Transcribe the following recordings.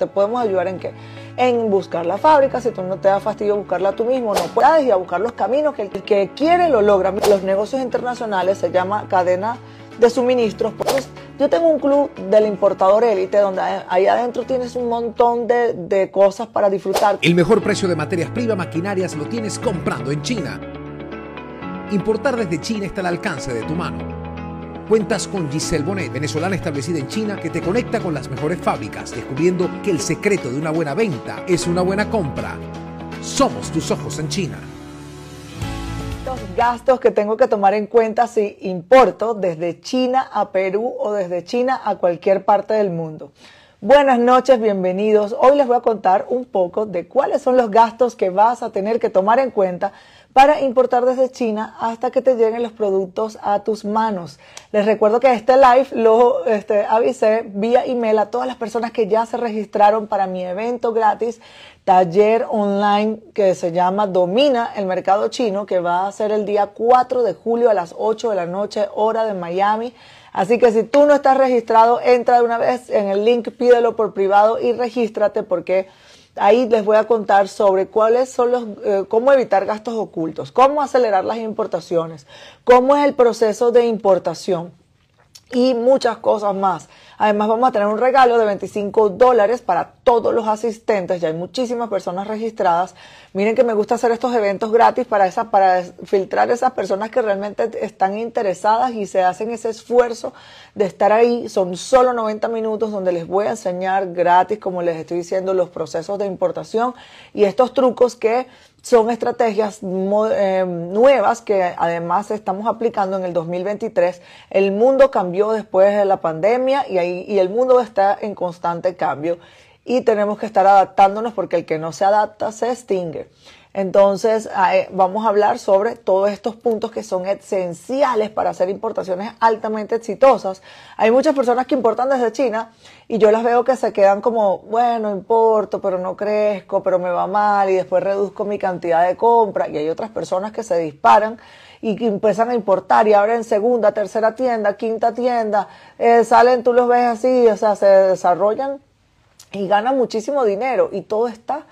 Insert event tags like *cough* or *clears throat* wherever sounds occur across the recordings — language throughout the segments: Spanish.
¿Te podemos ayudar en qué? En buscar la fábrica, si tú no te da fastidio buscarla tú mismo, no puedes ir a buscar los caminos que el que quiere lo logra. Los negocios internacionales se llama cadena de suministros. Pues yo tengo un club del importador élite donde ahí adentro tienes un montón de, de cosas para disfrutar. El mejor precio de materias primas maquinarias lo tienes comprando en China. Importar desde China está al alcance de tu mano. Cuentas con Giselle Bonet, venezolana establecida en China, que te conecta con las mejores fábricas, descubriendo que el secreto de una buena venta es una buena compra. Somos tus ojos en China. Los gastos que tengo que tomar en cuenta si importo desde China a Perú o desde China a cualquier parte del mundo. Buenas noches, bienvenidos. Hoy les voy a contar un poco de cuáles son los gastos que vas a tener que tomar en cuenta para importar desde China hasta que te lleguen los productos a tus manos. Les recuerdo que este live lo este, avisé vía email a todas las personas que ya se registraron para mi evento gratis, taller online que se llama Domina el Mercado Chino, que va a ser el día 4 de julio a las 8 de la noche, hora de Miami. Así que si tú no estás registrado, entra de una vez en el link, pídelo por privado y regístrate porque Ahí les voy a contar sobre cuáles son los, eh, cómo evitar gastos ocultos, cómo acelerar las importaciones, cómo es el proceso de importación y muchas cosas más. Además vamos a tener un regalo de 25 dólares para todos los asistentes. Ya hay muchísimas personas registradas. Miren que me gusta hacer estos eventos gratis para, esa, para filtrar esas personas que realmente están interesadas y se hacen ese esfuerzo de estar ahí. Son solo 90 minutos donde les voy a enseñar gratis, como les estoy diciendo, los procesos de importación y estos trucos que son estrategias eh, nuevas que además estamos aplicando en el 2023. El mundo cambió después de la pandemia y, ahí, y el mundo está en constante cambio y tenemos que estar adaptándonos porque el que no se adapta se extingue. Entonces, vamos a hablar sobre todos estos puntos que son esenciales para hacer importaciones altamente exitosas. Hay muchas personas que importan desde China y yo las veo que se quedan como, bueno, importo, pero no crezco, pero me va mal y después reduzco mi cantidad de compra. Y hay otras personas que se disparan y que empiezan a importar y abren segunda, tercera tienda, quinta tienda, eh, salen, tú los ves así, o sea, se desarrollan y ganan muchísimo dinero y todo está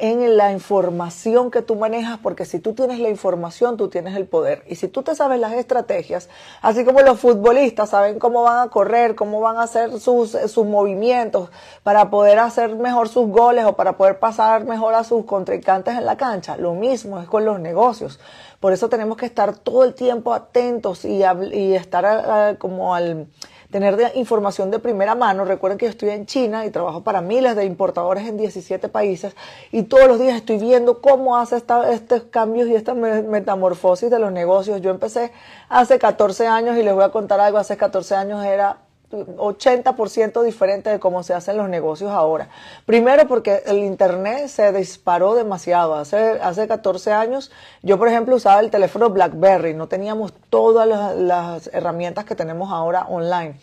en la información que tú manejas, porque si tú tienes la información, tú tienes el poder. Y si tú te sabes las estrategias, así como los futbolistas saben cómo van a correr, cómo van a hacer sus, sus movimientos para poder hacer mejor sus goles o para poder pasar mejor a sus contrincantes en la cancha, lo mismo es con los negocios. Por eso tenemos que estar todo el tiempo atentos y, y estar como al tener información de primera mano. Recuerden que yo estoy en China y trabajo para miles de importadores en 17 países y todos los días estoy viendo cómo hace esta, estos cambios y esta metamorfosis de los negocios. Yo empecé hace 14 años y les voy a contar algo. Hace 14 años era 80% diferente de cómo se hacen los negocios ahora. Primero porque el Internet se disparó demasiado. Hace, hace 14 años yo, por ejemplo, usaba el teléfono BlackBerry. No teníamos todas las, las herramientas que tenemos ahora online.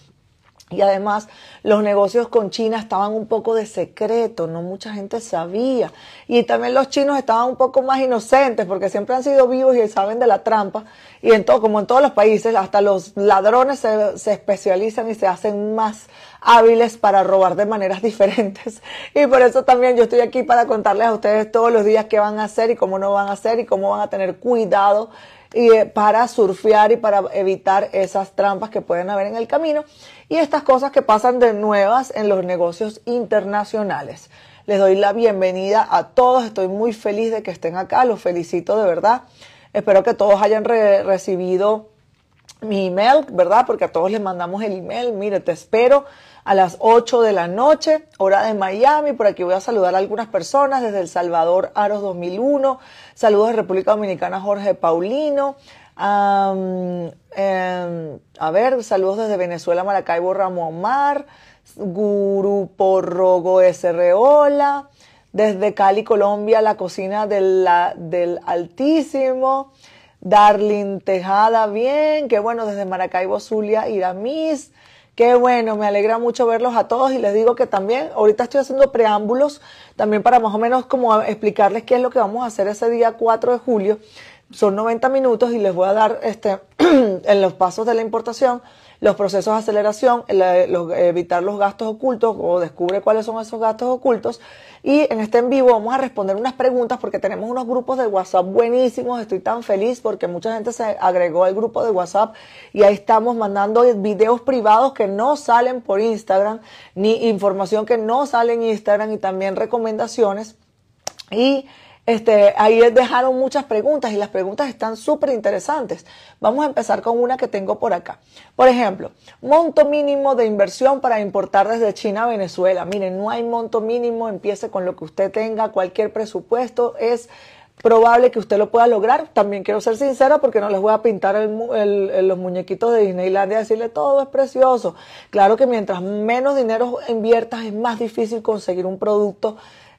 Y además los negocios con China estaban un poco de secreto, no mucha gente sabía. Y también los chinos estaban un poco más inocentes porque siempre han sido vivos y saben de la trampa. Y en todo, como en todos los países, hasta los ladrones se, se especializan y se hacen más hábiles para robar de maneras *laughs* diferentes. Y por eso también yo estoy aquí para contarles a ustedes todos los días qué van a hacer y cómo no van a hacer y cómo van a tener cuidado y eh, para surfear y para evitar esas trampas que pueden haber en el camino y estas cosas que pasan de nuevas en los negocios internacionales. Les doy la bienvenida a todos, estoy muy feliz de que estén acá, los felicito de verdad. Espero que todos hayan recibido mi email, ¿verdad? Porque a todos les mandamos el email. Mire, te espero a las 8 de la noche, hora de Miami. Por aquí voy a saludar a algunas personas desde El Salvador, Aros 2001. Saludos de República Dominicana, Jorge Paulino. Em, a ver, saludos desde Venezuela, Maracaibo, Ramón Mar. Grupo Rogo Hola. Desde Cali, Colombia, la cocina del, del Altísimo. Darling Tejada, bien, qué bueno, desde Maracaibo, Zulia, Iramis, qué bueno, me alegra mucho verlos a todos y les digo que también ahorita estoy haciendo preámbulos también para más o menos como explicarles qué es lo que vamos a hacer ese día 4 de julio. Son 90 minutos y les voy a dar este, *clears throat* en los pasos de la importación los procesos de aceleración, evitar los gastos ocultos o descubre cuáles son esos gastos ocultos. Y en este en vivo vamos a responder unas preguntas porque tenemos unos grupos de WhatsApp buenísimos. Estoy tan feliz porque mucha gente se agregó al grupo de WhatsApp y ahí estamos mandando videos privados que no salen por Instagram, ni información que no sale en Instagram y también recomendaciones. Y este, ahí dejaron muchas preguntas y las preguntas están súper interesantes. Vamos a empezar con una que tengo por acá. Por ejemplo, monto mínimo de inversión para importar desde China a Venezuela. Miren, no hay monto mínimo, empiece con lo que usted tenga, cualquier presupuesto es probable que usted lo pueda lograr. También quiero ser sincera porque no les voy a pintar los muñequitos de Disneylandia y decirle todo es precioso. Claro que mientras menos dinero inviertas es más difícil conseguir un producto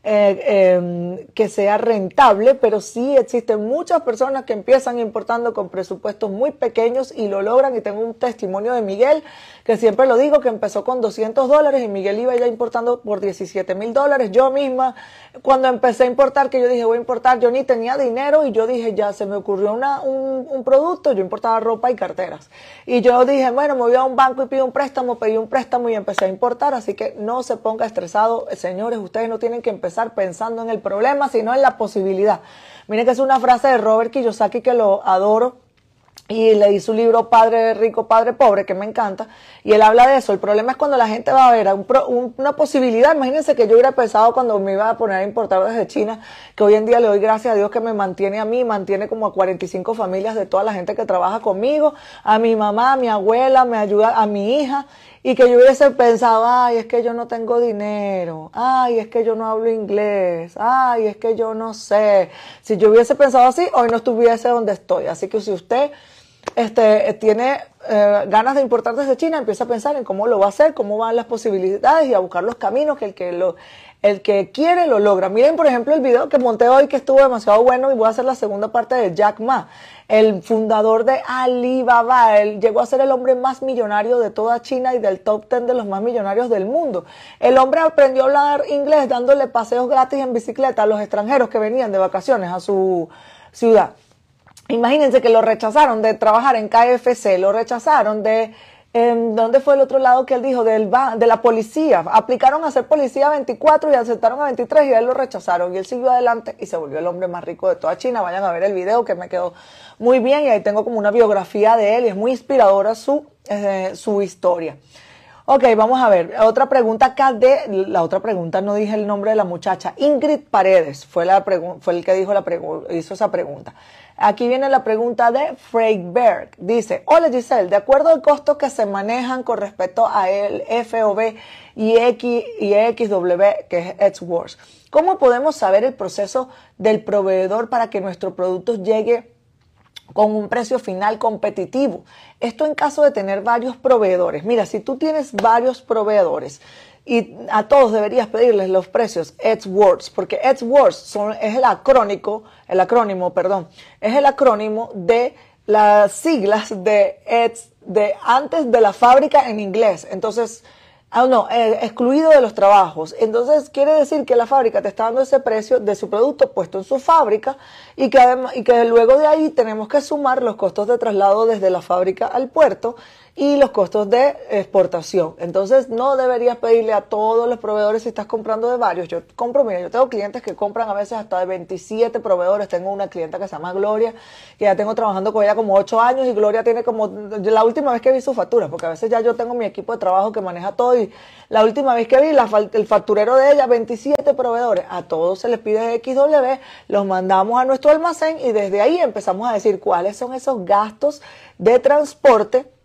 eh, em, que sea rentable, pero sí existen muchas personas que empiezan importando con presupuestos muy pequeños y lo logran. Y tengo un testimonio de Miguel, que siempre lo digo, que empezó con 200 dólares y Miguel iba ya importando por 17 mil dólares. Yo misma, cuando empecé a importar, que yo dije voy a importar, yo ni tenía dinero y yo dije ya se me ocurrió una, un, un producto, yo importaba ropa y carteras. Y yo dije, bueno, me voy a un banco y pido un préstamo, pedí un préstamo y empecé a importar, así que no se ponga estresado, señores, ustedes no tienen que empezar pensando en el problema, sino en la posibilidad. Miren que es una frase de Robert Kiyosaki que lo adoro y leí su libro Padre Rico, Padre Pobre, que me encanta, y él habla de eso. El problema es cuando la gente va a ver una posibilidad. Imagínense que yo hubiera pensado cuando me iba a poner a importar desde China, que hoy en día le doy gracias a Dios que me mantiene a mí, mantiene como a 45 familias de toda la gente que trabaja conmigo, a mi mamá, a mi abuela, me ayuda a mi hija, y que yo hubiese pensado, ay, es que yo no tengo dinero, ay, es que yo no hablo inglés, ay, es que yo no sé. Si yo hubiese pensado así, hoy no estuviese donde estoy. Así que si usted este, tiene eh, ganas de importar desde China, empieza a pensar en cómo lo va a hacer, cómo van las posibilidades y a buscar los caminos que el que lo, el que quiere lo logra. Miren, por ejemplo, el video que monté hoy que estuvo demasiado bueno y voy a hacer la segunda parte de Jack Ma el fundador de Alibaba. Él llegó a ser el hombre más millonario de toda China y del top 10 de los más millonarios del mundo. El hombre aprendió a hablar inglés dándole paseos gratis en bicicleta a los extranjeros que venían de vacaciones a su ciudad. Imagínense que lo rechazaron de trabajar en KFC, lo rechazaron de ¿Dónde fue el otro lado que él dijo? Del, de la policía. Aplicaron a ser policía 24 y aceptaron a 23 y a él lo rechazaron. Y él siguió adelante y se volvió el hombre más rico de toda China. Vayan a ver el video que me quedó muy bien y ahí tengo como una biografía de él y es muy inspiradora su, eh, su historia. Ok, vamos a ver. Otra pregunta acá de, la otra pregunta no dije el nombre de la muchacha. Ingrid Paredes fue, la fue el que dijo la hizo esa pregunta. Aquí viene la pregunta de Freiberg. Dice, hola Giselle, de acuerdo al costo que se manejan con respecto a el FOB y, X, y XW, que es AdWords, ¿cómo podemos saber el proceso del proveedor para que nuestro producto llegue con un precio final competitivo? Esto en caso de tener varios proveedores. Mira, si tú tienes varios proveedores, y a todos deberías pedirles los precios AdWords, porque AdWords son, es el acrónico, el acrónimo, perdón, es el acrónimo de las siglas de Ads de antes de la fábrica en inglés. Entonces, ah, no, eh, excluido de los trabajos. Entonces, quiere decir que la fábrica te está dando ese precio de su producto puesto en su fábrica y que, además, y que luego de ahí tenemos que sumar los costos de traslado desde la fábrica al puerto y los costos de exportación. Entonces no deberías pedirle a todos los proveedores si estás comprando de varios. Yo compro, mira, yo tengo clientes que compran a veces hasta de 27 proveedores. Tengo una clienta que se llama Gloria, que ya tengo trabajando con ella como 8 años y Gloria tiene como, la última vez que vi su factura, porque a veces ya yo tengo mi equipo de trabajo que maneja todo y la última vez que vi el facturero de ella, 27 proveedores, a todos se les pide XW, los mandamos a nuestro almacén y desde ahí empezamos a decir cuáles son esos gastos de transporte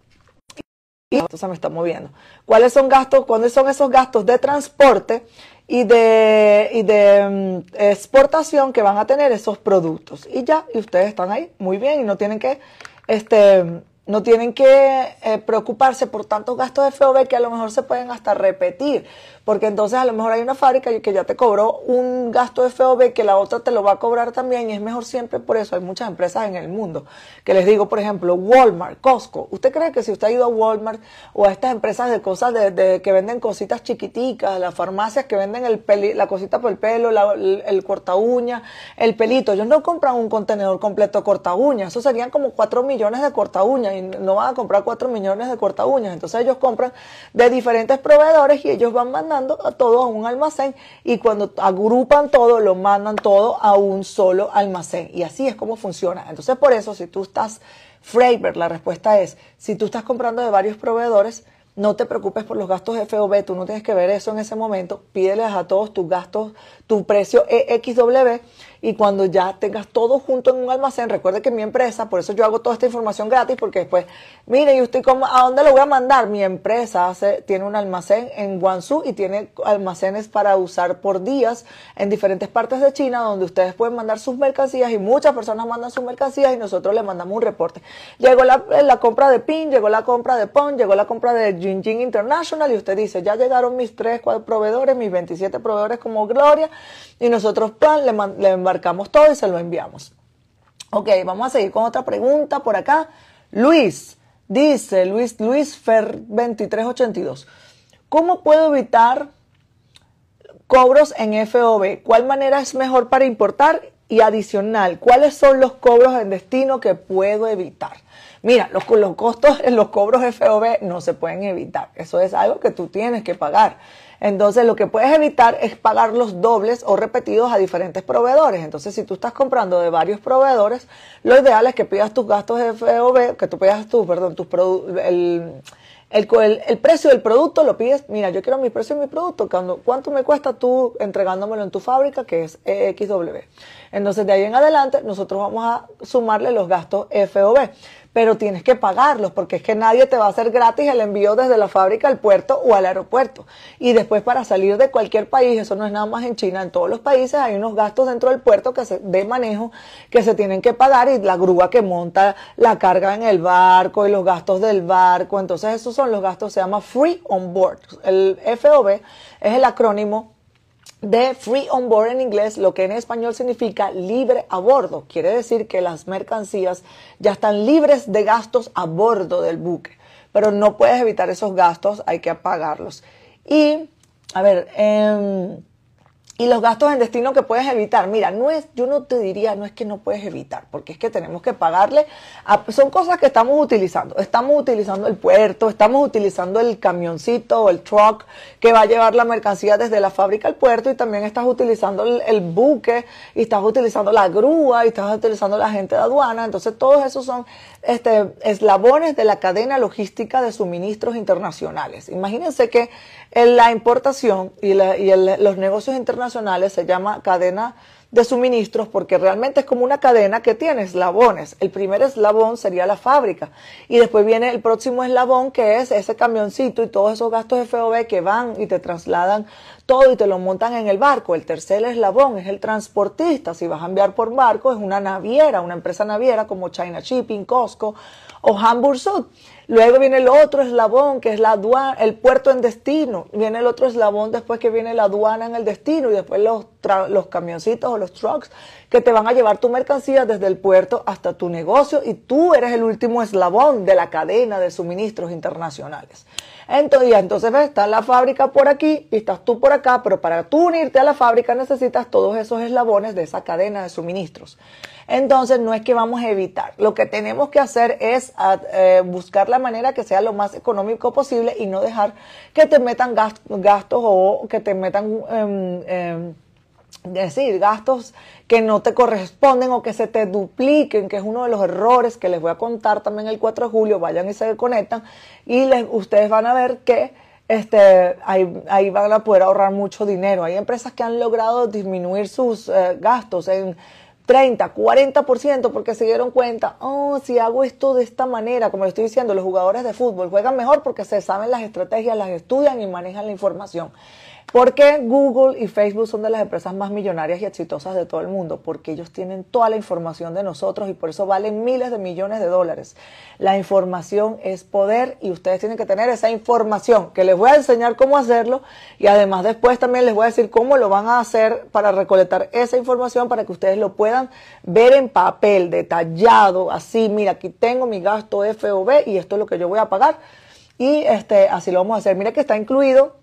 esto se me está moviendo. ¿Cuáles son gastos? ¿Cuáles son esos gastos de transporte y de, y de mm, exportación que van a tener esos productos? Y ya, y ustedes están ahí muy bien y no tienen que, este, no tienen que eh, preocuparse por tantos gastos de FOB que a lo mejor se pueden hasta repetir, porque entonces a lo mejor hay una fábrica que ya te cobró un gasto de FOB que la otra te lo va a cobrar también y es mejor siempre por eso. Hay muchas empresas en el mundo que les digo, por ejemplo, Walmart, Costco. ¿Usted cree que si usted ha ido a Walmart o a estas empresas de cosas de, que venden cositas chiquiticas, las farmacias que venden el la cosita por el pelo, el, el corta uña, el pelito, ellos no compran un contenedor completo de corta uña, eso serían como 4 millones de corta uña y no van a comprar 4 millones de corta uñas. Entonces ellos compran de diferentes proveedores y ellos van mandando a todo a un almacén y cuando agrupan todo, lo mandan todo a un solo almacén. Y así es como funciona. Entonces por eso, si tú estás, Freiber, la respuesta es, si tú estás comprando de varios proveedores, no te preocupes por los gastos FOB, tú no tienes que ver eso en ese momento, pídeles a todos tus gastos, tu precio EXW y cuando ya tengas todo junto en un almacén, recuerde que mi empresa, por eso yo hago toda esta información gratis, porque después, mire, ¿y usted cómo, a dónde lo voy a mandar? Mi empresa hace, tiene un almacén en Guangzhou y tiene almacenes para usar por días en diferentes partes de China, donde ustedes pueden mandar sus mercancías y muchas personas mandan sus mercancías y nosotros les mandamos un reporte. Llegó la, la compra de PIN, llegó la compra de PON, llegó la compra de Jinjing International y usted dice, ya llegaron mis tres, cuatro proveedores, mis 27 proveedores como Gloria y nosotros plan, le, le embarcamos todo y se lo enviamos. Ok, vamos a seguir con otra pregunta por acá. Luis, dice Luis, Luis Fer 2382. ¿Cómo puedo evitar cobros en FOB? ¿Cuál manera es mejor para importar? Y adicional, ¿cuáles son los cobros en destino que puedo evitar? Mira, los, los costos *laughs* los cobros FOB no se pueden evitar. Eso es algo que tú tienes que pagar. Entonces, lo que puedes evitar es pagar los dobles o repetidos a diferentes proveedores. Entonces, si tú estás comprando de varios proveedores, lo ideal es que pidas tus gastos de FOB, que tú pidas tus, perdón, tus el, el, el, precio del producto lo pides, mira, yo quiero mi precio de mi producto, ¿cuánto me cuesta tú entregándomelo en tu fábrica, que es EXW? Entonces, de ahí en adelante, nosotros vamos a sumarle los gastos FOB pero tienes que pagarlos porque es que nadie te va a hacer gratis el envío desde la fábrica al puerto o al aeropuerto. Y después para salir de cualquier país, eso no es nada más en China, en todos los países hay unos gastos dentro del puerto que se, de manejo que se tienen que pagar y la grúa que monta la carga en el barco y los gastos del barco. Entonces esos son los gastos, se llama Free On Board. El FOB es el acrónimo de free on board en inglés, lo que en español significa libre a bordo. Quiere decir que las mercancías ya están libres de gastos a bordo del buque, pero no puedes evitar esos gastos, hay que pagarlos. Y, a ver, eh, y los gastos en destino que puedes evitar. Mira, no es, yo no te diría, no es que no puedes evitar, porque es que tenemos que pagarle. son cosas que estamos utilizando. Estamos utilizando el puerto, estamos utilizando el camioncito o el truck que va a llevar la mercancía desde la fábrica al puerto y también estás utilizando el, buque y estás utilizando la grúa y estás utilizando la gente de aduana. Entonces, todos esos son este, eslabones de la cadena logística de suministros internacionales. Imagínense que en la importación y, los negocios internacionales se llama cadena de suministros porque realmente es como una cadena que tiene eslabones. El primer eslabón sería la fábrica y después viene el próximo eslabón que es ese camioncito y todos esos gastos de FOB que van y te trasladan todo y te lo montan en el barco. El tercer eslabón es el transportista. Si vas a enviar por barco es una naviera, una empresa naviera como China Shipping, Costco o Hamburg Sud. Luego viene el otro eslabón, que es la aduana, el puerto en destino. Viene el otro eslabón después que viene la aduana en el destino y después los, los camioncitos o los trucks que te van a llevar tu mercancía desde el puerto hasta tu negocio y tú eres el último eslabón de la cadena de suministros internacionales. Entonces, entonces ves, está la fábrica por aquí y estás tú por acá, pero para tú unirte a la fábrica necesitas todos esos eslabones de esa cadena de suministros. Entonces no es que vamos a evitar. Lo que tenemos que hacer es eh, buscar la manera que sea lo más económico posible y no dejar que te metan gastos o que te metan... Em, em, decir, gastos que no te corresponden o que se te dupliquen, que es uno de los errores que les voy a contar también el 4 de julio, vayan y se conectan y les, ustedes van a ver que este, ahí, ahí, van a poder ahorrar mucho dinero. Hay empresas que han logrado disminuir sus eh, gastos en 30, 40% porque se dieron cuenta, oh, si hago esto de esta manera, como le estoy diciendo, los jugadores de fútbol juegan mejor porque se saben las estrategias, las estudian y manejan la información. Porque Google y Facebook son de las empresas más millonarias y exitosas de todo el mundo, porque ellos tienen toda la información de nosotros y por eso valen miles de millones de dólares. La información es poder y ustedes tienen que tener esa información, que les voy a enseñar cómo hacerlo y además después también les voy a decir cómo lo van a hacer para recolectar esa información para que ustedes lo puedan ver en papel, detallado, así, mira, aquí tengo mi gasto FOB y esto es lo que yo voy a pagar y este, así lo vamos a hacer. Mira que está incluido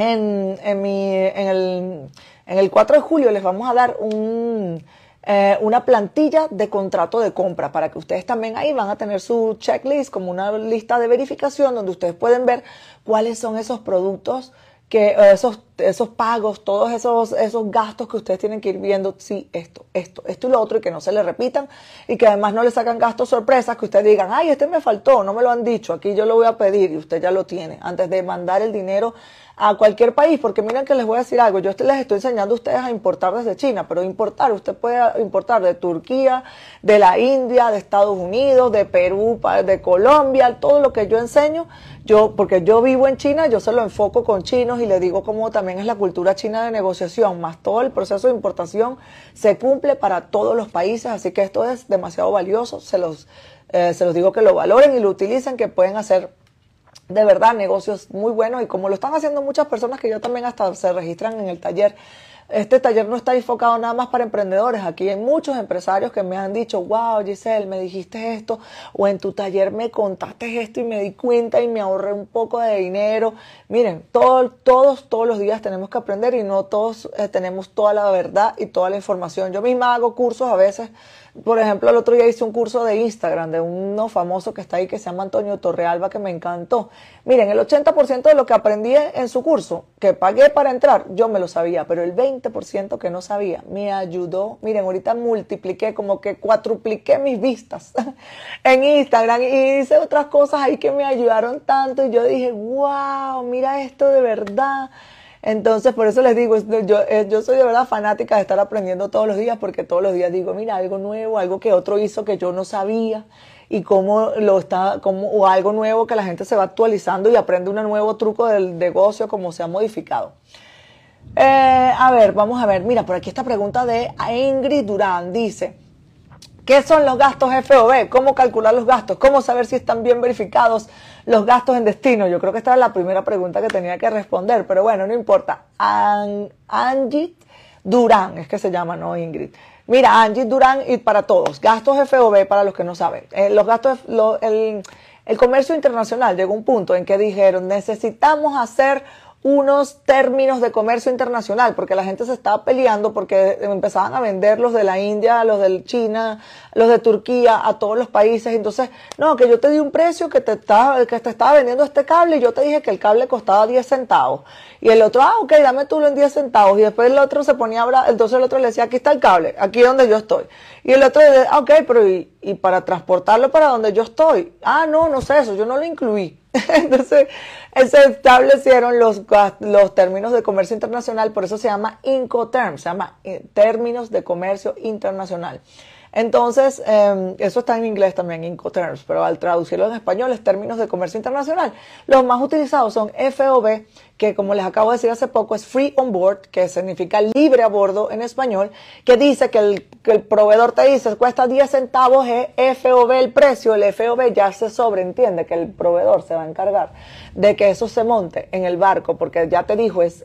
en, en, el, en el 4 de julio les vamos a dar un, eh, una plantilla de contrato de compra para que ustedes también ahí van a tener su checklist como una lista de verificación donde ustedes pueden ver cuáles son esos productos que eh, esos, esos pagos, todos esos, esos gastos que ustedes tienen que ir viendo, sí, esto, esto, esto y lo otro, y que no se le repitan, y que además no le sacan gastos sorpresas, que ustedes digan, ay, este me faltó, no me lo han dicho, aquí yo lo voy a pedir, y usted ya lo tiene, antes de mandar el dinero a cualquier país, porque miren que les voy a decir algo, yo les estoy enseñando a ustedes a importar desde China, pero importar, usted puede importar de Turquía, de la India, de Estados Unidos, de Perú, de Colombia, todo lo que yo enseño, yo, porque yo vivo en China, yo se lo enfoco con chinos y le digo cómo también es la cultura china de negociación, más todo el proceso de importación se cumple para todos los países, así que esto es demasiado valioso, se los, eh, se los digo que lo valoren y lo utilicen, que pueden hacer de verdad negocios muy buenos y como lo están haciendo muchas personas que yo también hasta se registran en el taller. Este taller no está enfocado nada más para emprendedores. Aquí hay muchos empresarios que me han dicho, wow, Giselle, me dijiste esto, o en tu taller me contaste esto y me di cuenta y me ahorré un poco de dinero. Miren, todos, todos, todos los días tenemos que aprender y no todos eh, tenemos toda la verdad y toda la información. Yo misma hago cursos a veces por ejemplo, el otro día hice un curso de Instagram de uno famoso que está ahí que se llama Antonio Torrealba que me encantó. Miren, el 80% de lo que aprendí en su curso, que pagué para entrar, yo me lo sabía, pero el 20% que no sabía me ayudó. Miren, ahorita multipliqué, como que cuatrupliqué mis vistas *laughs* en Instagram y hice otras cosas ahí que me ayudaron tanto y yo dije, wow, mira esto de verdad. Entonces, por eso les digo, yo, eh, yo soy de verdad fanática de estar aprendiendo todos los días, porque todos los días digo, mira, algo nuevo, algo que otro hizo que yo no sabía, y cómo lo está, como, o algo nuevo que la gente se va actualizando y aprende un nuevo truco del negocio, como se ha modificado. Eh, a ver, vamos a ver, mira, por aquí esta pregunta de Ingrid Durán dice, ¿Qué son los gastos FOB? ¿Cómo calcular los gastos? ¿Cómo saber si están bien verificados los gastos en destino? Yo creo que esta era la primera pregunta que tenía que responder, pero bueno, no importa. Angie Durán, es que se llama, no Ingrid. Mira, Angie Durán y para todos, gastos FOB para los que no saben. Eh, los gastos, el, el comercio internacional llegó a un punto en que dijeron, necesitamos hacer unos términos de comercio internacional, porque la gente se estaba peleando porque empezaban a vender los de la India, los de China, los de Turquía, a todos los países. Entonces, no, que yo te di un precio que te estaba, que te estaba vendiendo este cable y yo te dije que el cable costaba 10 centavos. Y el otro, ah, ok, dame tú en 10 centavos. Y después el otro se ponía a entonces el otro le decía, aquí está el cable, aquí donde yo estoy. Y el otro le ah, ok, pero y, y para transportarlo para donde yo estoy. Ah, no, no sé eso, yo no lo incluí. *laughs* Entonces, se establecieron los, los términos de comercio internacional, por eso se llama Incoterms, se llama eh, términos de comercio internacional. Entonces, em, eso está en inglés también, Incoterms, pero al traducirlo en español es términos de comercio internacional. Los más utilizados son FOB, que como les acabo de decir hace poco es Free on Board, que significa libre a bordo en español, que dice que el, que el proveedor te dice cuesta 10 centavos es FOB el precio, el FOB ya se sobreentiende que el proveedor se va a encargar de que eso se monte en el barco, porque ya te dijo, es,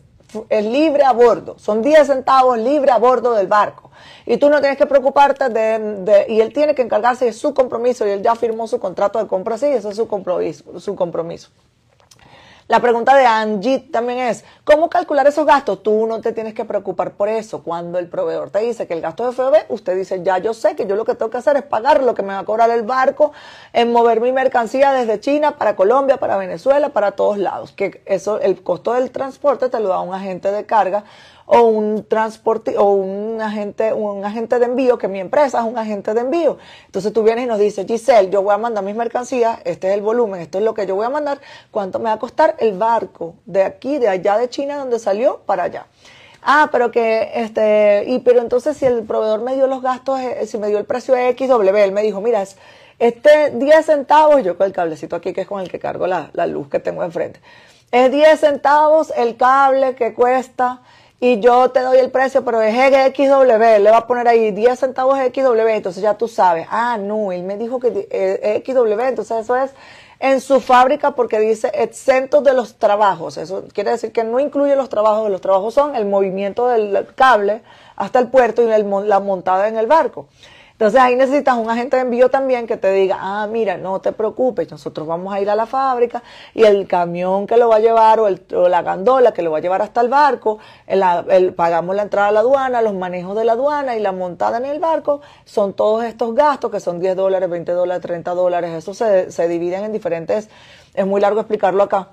es libre a bordo, son 10 centavos libre a bordo del barco. Y tú no tienes que preocuparte de, y él tiene que encargarse de su compromiso y él ya firmó su contrato de compra, sí, ese es su compromiso. Su compromiso. La pregunta de Angie también es, ¿cómo calcular esos gastos? Tú no te tienes que preocupar por eso. Cuando el proveedor te dice que el gasto es FOB, usted dice, ya yo sé que yo lo que tengo que hacer es pagar lo que me va a cobrar el barco en mover mi mercancía desde China para Colombia, para Venezuela, para todos lados. Que eso, el costo del transporte te lo da un agente de carga o un transporte o un agente, un agente de envío, que mi empresa es un agente de envío. Entonces tú vienes y nos dices, Giselle, yo voy a mandar mis mercancías, este es el volumen, esto es lo que yo voy a mandar, ¿cuánto me va a costar el barco de aquí, de allá de China, donde salió, para allá? Ah, pero que, este, y pero entonces si el proveedor me dio los gastos, eh, si me dio el precio XW, él me dijo, mira, es este 10 centavos, yo con el cablecito aquí que es con el que cargo la, la luz que tengo enfrente. es 10 centavos el cable que cuesta y yo te doy el precio, pero es XW, le va a poner ahí 10 centavos XW, entonces ya tú sabes, ah, no, él me dijo que XW, entonces eso es en su fábrica porque dice exentos de los trabajos. Eso quiere decir que no incluye los trabajos. Los trabajos son el movimiento del cable hasta el puerto y la montada en el barco. Entonces ahí necesitas un agente de envío también que te diga, ah, mira, no te preocupes, nosotros vamos a ir a la fábrica y el camión que lo va a llevar o, el, la gandola que lo va a llevar hasta el barco, el, pagamos la entrada a la aduana, los manejos de la aduana y la montada en el barco, son todos estos gastos que son 10 dólares, 20 dólares, 30 dólares, eso se, se dividen en diferentes, es muy largo explicarlo acá.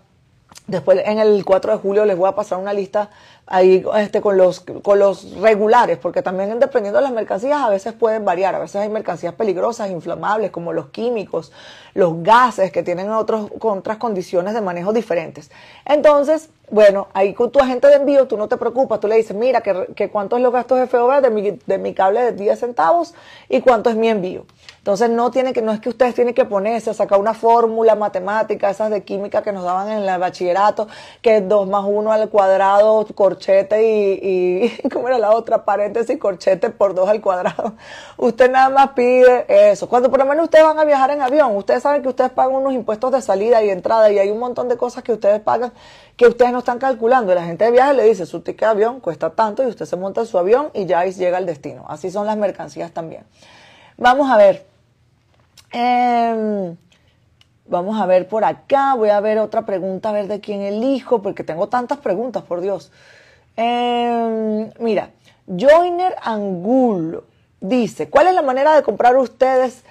Después en el 4 de julio les voy a pasar una lista ahí este, con, los, con los regulares, porque también dependiendo de las mercancías a veces pueden variar, a veces hay mercancías peligrosas, inflamables, como los químicos, los gases que tienen otros, otras condiciones de manejo diferentes. Entonces, bueno, ahí con tu agente de envío tú no te preocupas, tú le dices, mira, que, que cuánto es los gastos FOB de mi, de mi cable de 10 centavos y cuánto es mi envío. Entonces no tiene que, no es que ustedes tienen que ponerse a sacar una fórmula matemática, esas de química que nos daban en el bachillerato, que es 2 más 1 al cuadrado, corchete y, y *laughs* ¿cómo era la otra? Paréntesis, corchete por 2 al cuadrado. Usted nada más pide eso. Cuando por lo menos ustedes van a viajar en avión, ustedes saben que ustedes pagan unos impuestos de salida y entrada y hay un montón de cosas que ustedes pagan que ustedes no están calculando. La gente de viaje le dice, su ticket de avión cuesta tanto y usted se monta en su avión y ya llega al destino. Así son las mercancías también. Vamos a ver. Em, vamos a ver por acá, voy a ver otra pregunta, a ver de quién elijo, porque tengo tantas preguntas, por Dios. Em, mira, Joiner Angulo dice, ¿cuál es la manera de comprar ustedes?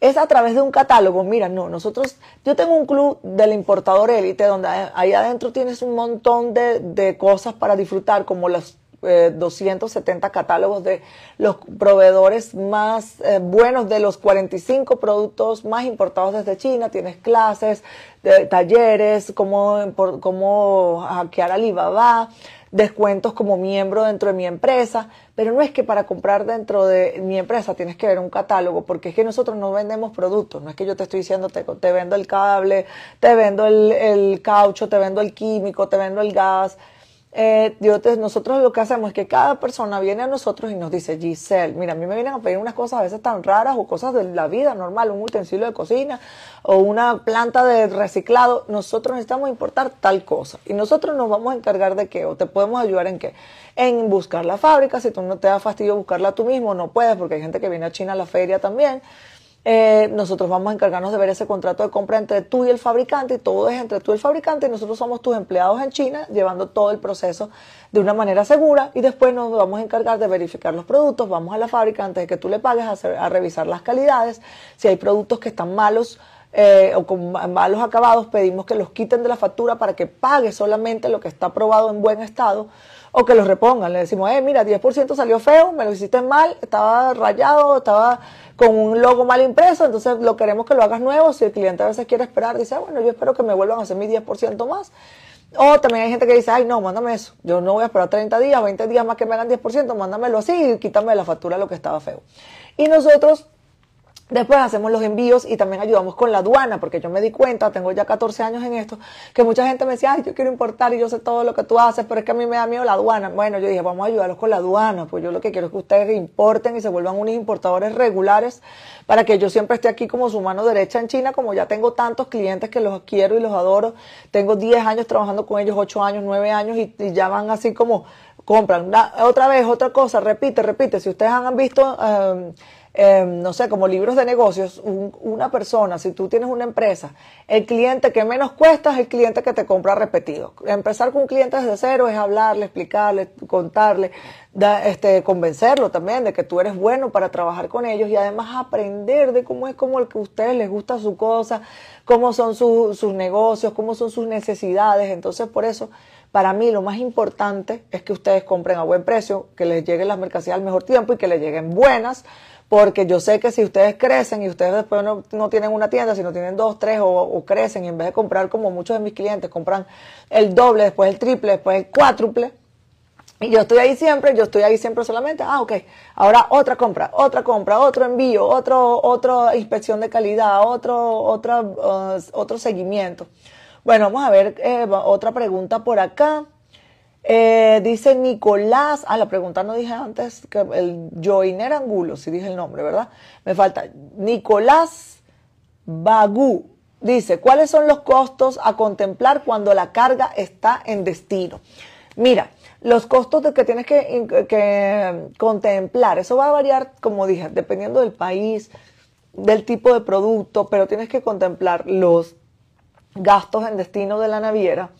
Es a través de un catálogo. Mira, no, nosotros, yo tengo un club del importador élite donde ahí adentro tienes un montón de, de cosas para disfrutar, como 270 eh, catálogos de los proveedores más eh, buenos de los 45 productos más importados desde China. Tienes clases, de, talleres, cómo, cómo hackear Alibaba, descuentos como miembro dentro de mi empresa. Pero no es que para comprar dentro de mi empresa tienes que ver un catálogo, porque es que nosotros no vendemos productos. No es que yo te estoy diciendo, te, te vendo el cable, te vendo el, el caucho, te vendo el químico, te vendo el gas eh, nosotros lo que hacemos es que cada persona viene a nosotros y nos dice, Giselle, mira, a mí me vienen a pedir unas cosas a veces tan raras o cosas de la vida normal, un utensilio de cocina o una planta de reciclado. Nosotros necesitamos importar tal cosa y nosotros nos vamos a encargar de qué o te podemos ayudar en qué. En buscar la fábrica, si tú no te da fastidio buscarla tú mismo, no puedes porque hay gente que viene a China a la feria también. Eh, nosotros vamos a encargarnos de ver ese contrato de compra entre tú y el fabricante, y todo es entre tú y el fabricante, y nosotros somos tus empleados en China, llevando todo el proceso de una manera segura, y después nos vamos a encargar de verificar los productos, vamos a la fábrica antes de que tú le pagues a, a revisar las calidades, si hay productos que están malos, eh, o con malos acabados, pedimos que los quiten de la factura para que pague solamente lo que está aprobado en buen estado o que los repongan. Le decimos, eh, mira, 10% salió feo, me lo hiciste mal, estaba rayado, estaba con un logo mal impreso, entonces lo queremos que lo hagas nuevo. Si el cliente a veces quiere esperar, dice, ah, bueno, yo espero que me vuelvan a hacer mi 10% más. O también hay gente que dice, ay, no, mándame eso. Yo no voy a esperar 30 días, 20 días más que me hagan 10%, mándamelo así y quítame de la factura lo que estaba feo. Y nosotros Después hacemos los envíos y también ayudamos con la aduana, porque yo me di cuenta, tengo ya 14 años en esto, que mucha gente me decía, ay, yo quiero importar y yo sé todo lo que tú haces, pero es que a mí me da miedo la aduana. Bueno, yo dije, vamos a ayudarlos con la aduana, pues yo lo que quiero es que ustedes importen y se vuelvan unos importadores regulares para que yo siempre esté aquí como su mano derecha en China, como ya tengo tantos clientes que los quiero y los adoro. Tengo 10 años trabajando con ellos, 8 años, 9 años y, ya van así como compran. otra vez, otra cosa, repite, repite. Si ustedes han visto... Em, no sé, como libros de negocios, una persona, si tú tienes una empresa, el cliente que menos cuesta es el cliente que te compra repetido. Empezar con un cliente desde cero es hablarle, explicarle, contarle, este, convencerlo también de que tú eres bueno para trabajar con ellos y además aprender de cómo es como el que a ustedes les gusta su cosa, cómo son sus negocios, cómo son sus necesidades. Entonces, por eso, para mí lo más importante es que ustedes compren a buen precio, que les lleguen las mercancías al mejor tiempo y que les lleguen buenas porque yo sé que si ustedes crecen y ustedes después no, tienen una tienda, sino tienen dos, tres o, crecen y en vez de comprar como muchos de mis clientes, compran el doble, después el triple, después el cuádruple. Y yo estoy ahí siempre, yo estoy ahí siempre solamente, ah, ok, ahora otra compra, otra compra, otro envío, otro, otra inspección de calidad, otro, otra, uh, otro seguimiento. Bueno, vamos a ver eh, otra pregunta por acá. Eh, dice Nicolás, ah, la pregunta no dije antes, que el Joiner Angulo, si dije el nombre, ¿verdad? Me falta Nicolás Bagú. Dice, ¿cuáles son los costos a contemplar cuando la carga está en destino? Mira, los costos que tienes que, que contemplar, eso va a variar, como dije, dependiendo del país, del tipo de producto, pero tienes que contemplar los gastos en destino de la naviera,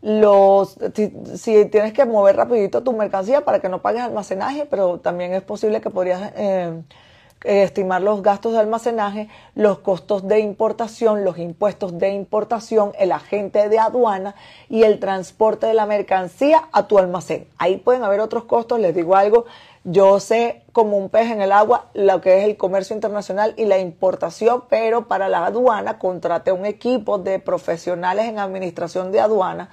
los, si, tienes que mover rapidito tu mercancía para que no pagues almacenaje, pero también es posible que podrías eh, estimar los gastos de almacenaje, los costos de importación, los impuestos de importación, el agente de aduana y el transporte de la mercancía a tu almacén. Ahí pueden haber otros costos, les digo algo, yo sé como un pez en el agua lo que es el comercio internacional y la importación, pero para la aduana contraté un equipo de profesionales en administración de aduana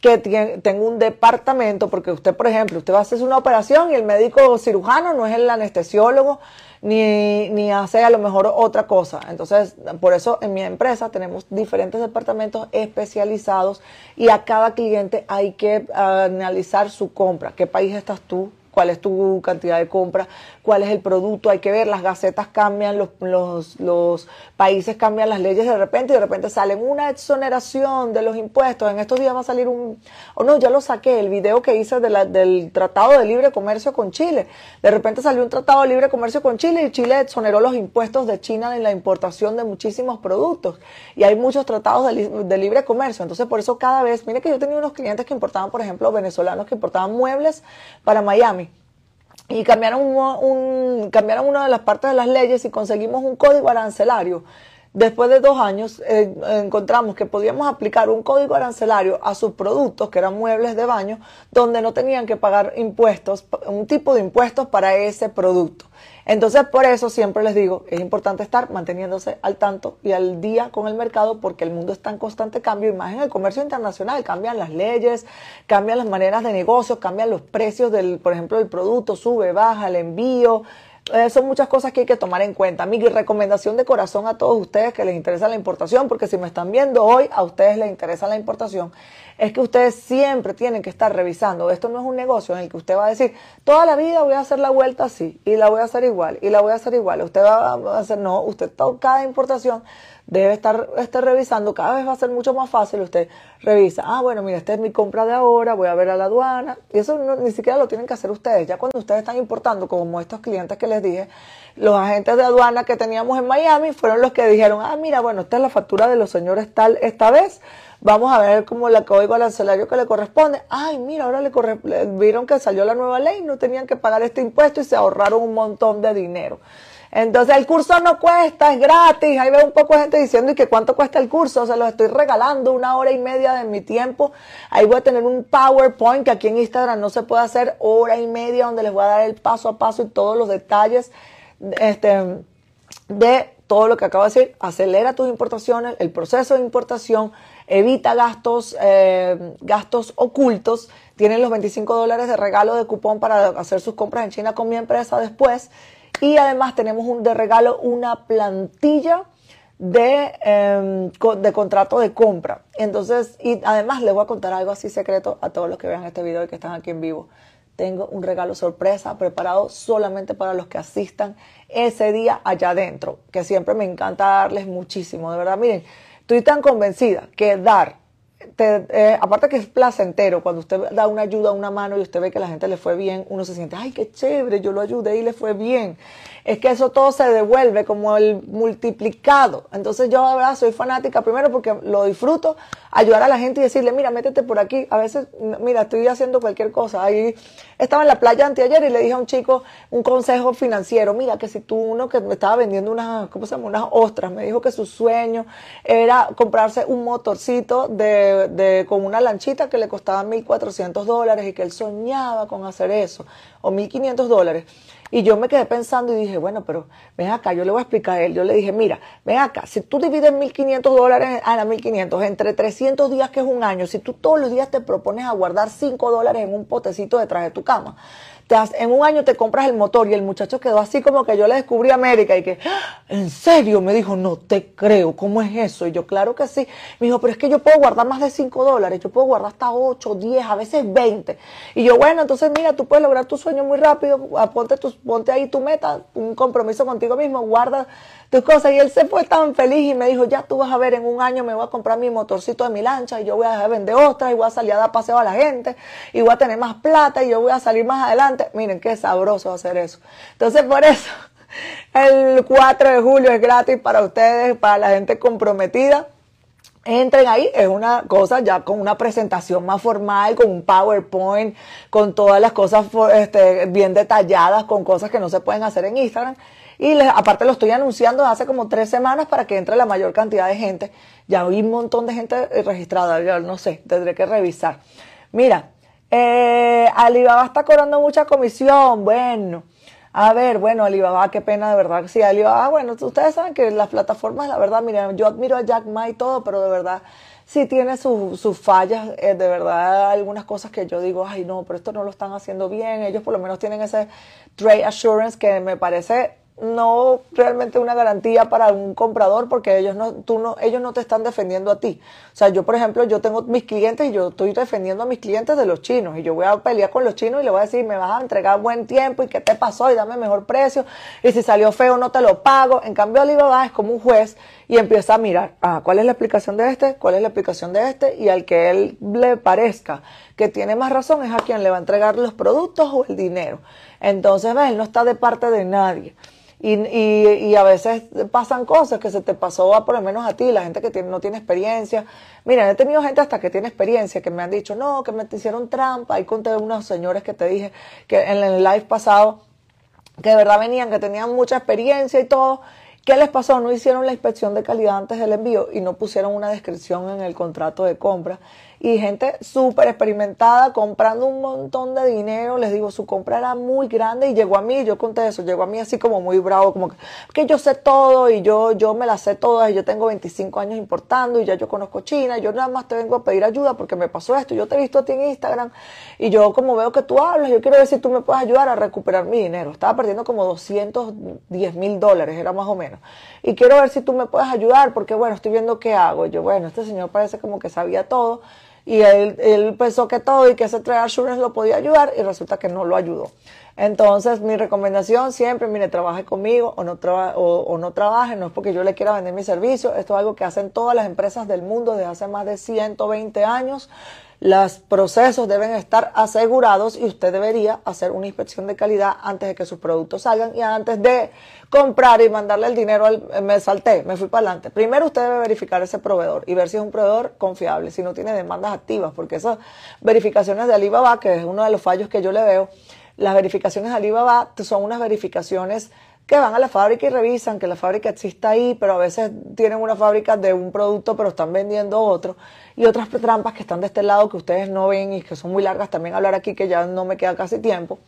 que tengo un departamento, porque usted, por ejemplo, usted va a hacer una operación y el médico cirujano no es el anestesiólogo ni, ni hace a lo mejor otra cosa. Entonces, por eso en mi empresa tenemos diferentes departamentos especializados y a cada cliente hay que analizar su compra. ¿Qué país estás tú? Cuál es tu cantidad de compra, cuál es el producto, hay que ver, las gacetas cambian, los, los, países cambian las leyes de repente y de repente salen una exoneración de los impuestos. En estos días va a salir un, o no, ya lo saqué, el video que hice de la, del Tratado de Libre Comercio con Chile. De repente salió un Tratado de Libre Comercio con Chile y Chile exoneró los impuestos de China en la importación de muchísimos productos. Y hay muchos tratados de, de libre comercio. Entonces, por eso cada vez, mire que yo tenía unos clientes que importaban, por ejemplo, venezolanos que importaban muebles para Miami y cambiaron, un, cambiaron una de las partes de las leyes y conseguimos un código arancelario. Después de dos años eh, encontramos que podíamos aplicar un código arancelario a sus productos, que eran muebles de baño, donde no tenían que pagar impuestos, un tipo de impuestos para ese producto. Entonces, por eso siempre les digo, es importante estar manteniéndose al tanto y al día con el mercado porque el mundo está en constante cambio y más en el comercio internacional. Cambian las leyes, cambian las maneras de negocios, cambian los precios del, por ejemplo, del producto, sube, baja, el envío. Eh, son muchas cosas que hay que tomar en cuenta. Mi recomendación de corazón a todos ustedes que les interesa la importación, porque si me están viendo hoy, a ustedes les interesa la importación, es que ustedes siempre tienen que estar revisando. Esto no es un negocio en el que usted va a decir, toda la vida voy a hacer la vuelta así, y la voy a hacer igual, y la voy a hacer igual. Usted va a hacer, no, usted cada importación debe estar, revisando, cada vez va a ser mucho más fácil, usted revisa, ah, bueno, mira, esta es mi compra de ahora, voy a ver a la aduana, y eso ni siquiera lo tienen que hacer ustedes, ya cuando ustedes están importando, como estos clientes que les dije, los agentes de aduana que teníamos en Miami fueron los que dijeron, ah, mira, bueno, esta es la factura de los señores tal esta vez, vamos a ver cómo la código arancelario que le corresponde. Ay, mira, ahora le vieron que salió la nueva ley, no tenían que pagar este impuesto y se ahorraron un montón de dinero. Entonces el curso no cuesta, es gratis. Ahí veo un poco de gente diciendo, ¿y que cuánto cuesta el curso? Se los estoy regalando una hora y media de mi tiempo. Ahí voy a tener un PowerPoint que aquí en Instagram no se puede hacer hora y media donde les voy a dar el paso a paso y todos los detalles este, de todo lo que acabo de decir. Acelera tus importaciones, el proceso de importación, evita gastos, eh, gastos ocultos. Tienen los 25 dólares de regalo de cupón para hacer sus compras en China con mi empresa después. Y además tenemos un, de regalo una plantilla de, em, de contrato de compra. Entonces, y además les voy a contar algo así secreto a todos los que vean este video y que están aquí en vivo. Tengo un regalo sorpresa preparado solamente para los que asistan ese día allá adentro, que siempre me encanta darles muchísimo. De verdad, miren, estoy tan convencida que dar eh, aparte que es placentero, cuando usted da una ayuda, una mano y usted ve que la gente le fue bien, uno se siente, ay, qué chévere, yo lo ayudé y le fue bien. Es que eso todo se devuelve como el multiplicado. Entonces yo, verdad, soy fanática primero porque lo disfruto, ayudar a la gente y decirle, mira, métete por aquí. A veces, mira, estoy haciendo cualquier cosa. Ahí estaba en la playa anteayer y le dije a un chico un consejo financiero. Mira, que si tú, uno que me estaba vendiendo unas, ¿cómo se llama? Unas ostras, me dijo que su sueño era comprarse un motorcito de de, con una lanchita que le costaba 1.400 dólares y que él soñaba con hacer eso, o 1.500 dólares. Y yo me quedé pensando y dije, bueno, pero ven acá, yo le voy a explicar a él. Yo le dije, mira, ven acá, si tú divides 1.500 dólares, a ah, 1.500, entre 300 días que es un año, si tú todos los días te propones a guardar 5 dólares en un potecito detrás de tu cama, en un año te compras el motor y el muchacho quedó así como que yo le descubrí América y que, ¡Ah! ¿en serio? Me dijo, no te creo, ¿cómo es eso? Y yo, claro que sí. Me dijo, pero es que yo puedo guardar más de 5 dólares, yo puedo guardar hasta 8, 10, a veces 20. Y yo, bueno, entonces mira, tú puedes lograr tu sueño muy rápido, ponte, tu, ponte ahí tu meta, un compromiso contigo mismo, guarda tus cosas. Y él se fue tan feliz y me dijo, ya tú vas a ver, en un año me voy a comprar mi motorcito de mi lancha y yo voy a vender otra y voy a salir a dar paseo a la gente y voy a tener más plata y yo voy a salir más adelante. Miren, qué sabroso hacer eso. Entonces, por eso, *laughs* el 4 de julio es gratis para ustedes, para la gente comprometida entren ahí, es una cosa ya con una presentación más formal, con un PowerPoint, con todas las cosas este, bien detalladas, con cosas que no se pueden hacer en Instagram. Y aparte lo estoy anunciando hace como tres semanas para que entre la mayor cantidad de gente. Ya hay un montón de gente registrada, ya no sé, tendré que revisar. Mira, eh, Alibaba está cobrando mucha comisión. Bueno, a ver, bueno, Alibaba, qué pena de verdad. Sí, Alibaba, bueno, ustedes saben que las plataformas, la verdad, miren, yo admiro a Jack Ma y todo, pero de verdad sí tiene sus fallas, eh, de verdad, algunas cosas que yo digo, ay no, pero esto no lo están haciendo bien. Ellos por lo menos tienen ese trade assurance que me parece no realmente una garantía para un comprador porque ellos no, tú no, ellos no te están defendiendo a ti. O sea, yo por ejemplo, yo tengo mis clientes y yo estoy defendiendo a mis clientes de los chinos y yo voy a pelear con los chinos y le voy a decir, me vas a entregar buen tiempo y qué te pasó y dame mejor precio y si salió feo no te lo pago. En cambio, Alibaba es como un juez y empieza a mirar, ah, ¿cuál es la explicación de este? ¿Cuál es la explicación de este? Y al que él le parezca que tiene más razón es a quien le va a entregar los productos o el dinero. Entonces, ves, él no está de parte de nadie. Y, y, a veces pasan cosas que se te pasó a, por lo menos a ti, la gente que no tiene experiencia. Mira, he tenido gente hasta que tiene experiencia que me han dicho, no, que me hicieron trampa. Ahí conté unos señores que te dije que en el live pasado, que de verdad venían, que tenían mucha experiencia y todo. ¿Qué les pasó? No hicieron la inspección de calidad antes del envío y no pusieron una descripción en el contrato de compra y gente súper experimentada comprando un montón de dinero. Les digo, su compra era muy grande y llegó a mí, yo conté eso, llegó a mí así como muy bravo, como que, yo sé todo y yo, yo me la sé todas y yo tengo 25 años importando y ya yo conozco China y yo nada más te vengo a pedir ayuda porque me pasó esto. Yo te he visto a ti en Instagram y yo como veo que tú hablas, yo quiero ver si tú me puedes ayudar a recuperar mi dinero. Estaba perdiendo como 210 mil dólares, era más o menos. Y quiero ver si tú me puedes ayudar porque bueno, estoy viendo qué hago. Yo, bueno, este señor parece como que sabía todo y él, pensó que todo y que ese trade assurance lo podía ayudar y resulta que no lo ayudó. Entonces, mi recomendación siempre, mire, trabaje conmigo o no, o, no trabaje, no es porque yo le quiera vender mi servicio, esto es algo que hacen todas las empresas del mundo desde hace más de 120 años. Los procesos deben estar asegurados y usted debería hacer una inspección de calidad antes de que sus productos salgan y antes de comprar y mandarle el dinero, al, me salté, me fui para adelante. Primero usted debe verificar ese proveedor y ver si es un proveedor confiable, si no tiene demandas activas, porque esas verificaciones de Alibaba, que es uno de los fallos que yo le veo, las verificaciones de Alibaba son unas verificaciones que van a la fábrica y revisan que la fábrica exista ahí, pero a veces tienen una fábrica de un producto, pero están vendiendo otro. Y otras trampas que están de este lado que ustedes no ven y que son muy largas también hablar aquí, que ya no me queda casi tiempo.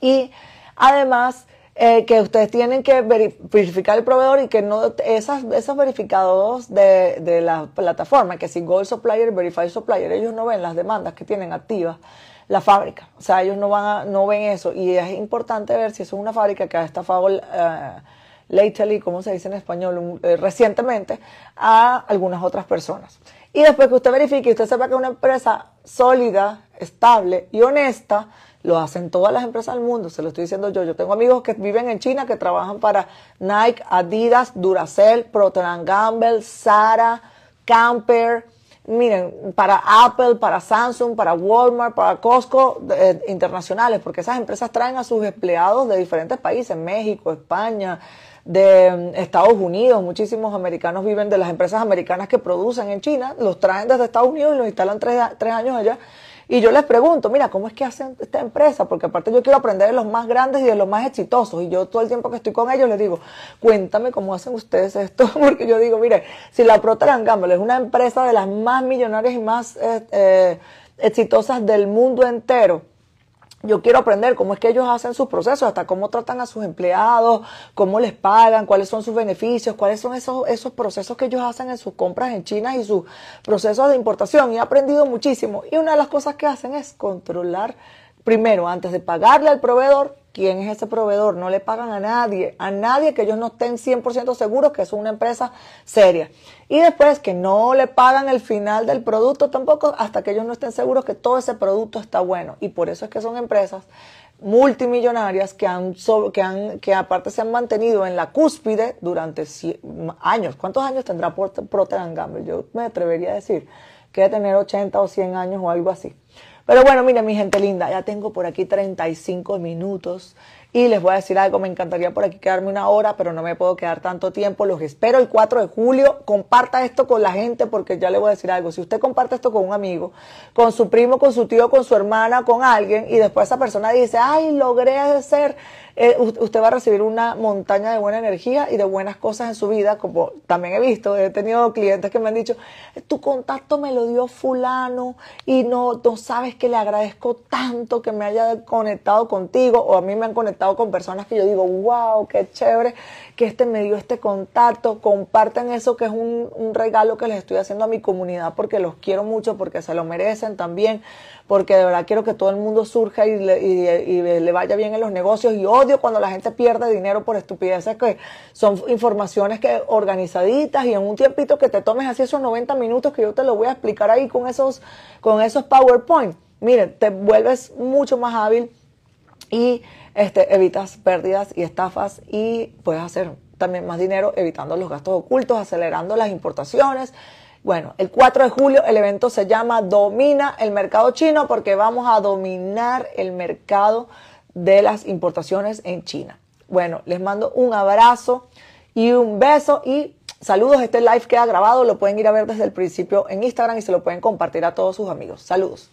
Y además, eh, que ustedes tienen que verificar el proveedor y que no esas, esos verificados de, de la plataforma, que si Gold Supplier, Verify Supplier, ellos no ven las demandas que tienen activas la fábrica. O sea, ellos no van a, no ven eso. Y es importante ver si eso es una fábrica que ha estafado uh, lately, ¿cómo se dice en español? Eh, recientemente a algunas otras personas. Y después que usted verifique y usted sepa que es una empresa sólida, estable y honesta, lo hacen todas las empresas del mundo, se lo estoy diciendo yo. Yo tengo amigos que viven en China que trabajan para Nike, Adidas, Duracell, Procter Gamble, Zara, Camper, miren, para Apple, para Samsung, para Walmart, para Costco eh, internacionales, porque esas empresas traen a sus empleados de diferentes países, México, España, de mm, Estados Unidos, muchísimos americanos viven de las empresas americanas que producen en China, los traen desde Estados Unidos y los instalan tres, tres años allá y yo les pregunto, mira, ¿cómo es que hacen esta empresa? Porque aparte yo quiero aprender de los más grandes y de los más exitosos. Y yo todo el tiempo que estoy con ellos les digo, cuéntame cómo hacen ustedes esto. *laughs* Porque yo digo, mire, si la Procter Gamble es una empresa de las más millonarias y más eh, eh, exitosas del mundo entero, yo quiero aprender cómo es que ellos hacen sus procesos, hasta cómo tratan a sus empleados, cómo les pagan, cuáles son sus beneficios, cuáles son esos, esos procesos que ellos hacen en sus compras en China y sus procesos de importación. Y he aprendido muchísimo. Y una de las cosas que hacen es controlar primero, antes de pagarle al proveedor, ¿quién es ese proveedor? No le pagan a nadie, a nadie que ellos no estén 100% seguros que es una empresa seria. Y después que no le pagan el final del producto tampoco hasta que ellos no estén seguros que todo ese producto está bueno. Y por eso es que son empresas multimillonarias que han, que han que aparte se han mantenido en la cúspide durante años. ¿Cuántos años tendrá Procter Gamble? Yo me atrevería a decir que debe tener 80 o 100 años o algo así. Pero bueno, mire mi gente linda, ya tengo por aquí 35 minutos y les voy a decir algo, me encantaría por aquí quedarme una hora, pero no me puedo quedar tanto tiempo. Los espero el 4 de julio. Comparta esto con la gente porque ya le voy a decir algo. Si usted comparte esto con un amigo, con su primo, con su tío, con su hermana, con alguien, y después esa persona dice, ay, logré ser eh, usted va a recibir una montaña de buena energía y de buenas cosas en su vida, como también he visto, he tenido clientes que me han dicho, tu contacto me lo dio fulano y no, no sabes que le agradezco tanto que me haya conectado contigo o a mí me han conectado con personas que yo digo, wow, qué chévere que este me dio este contacto, compartan eso que es un, un regalo que les estoy haciendo a mi comunidad porque los quiero mucho, porque se lo merecen también porque de verdad quiero que todo el mundo surja y le, vaya bien en los negocios y odio cuando la gente pierde dinero por estupideces que son informaciones que organizaditas y en un tiempito que te tomes así esos 90 minutos que yo te lo voy a explicar ahí con esos, con esos PowerPoint. Miren, te vuelves mucho más hábil y este, evitas pérdidas y estafas y puedes hacer también más dinero evitando los gastos ocultos, acelerando las importaciones bueno, el 4 de julio el evento se llama Domina el mercado chino porque vamos a dominar el mercado de las importaciones en China. Bueno, les mando un abrazo y un beso y saludos. Este live queda grabado, lo pueden ir a ver desde el principio en Instagram y se lo pueden compartir a todos sus amigos. Saludos.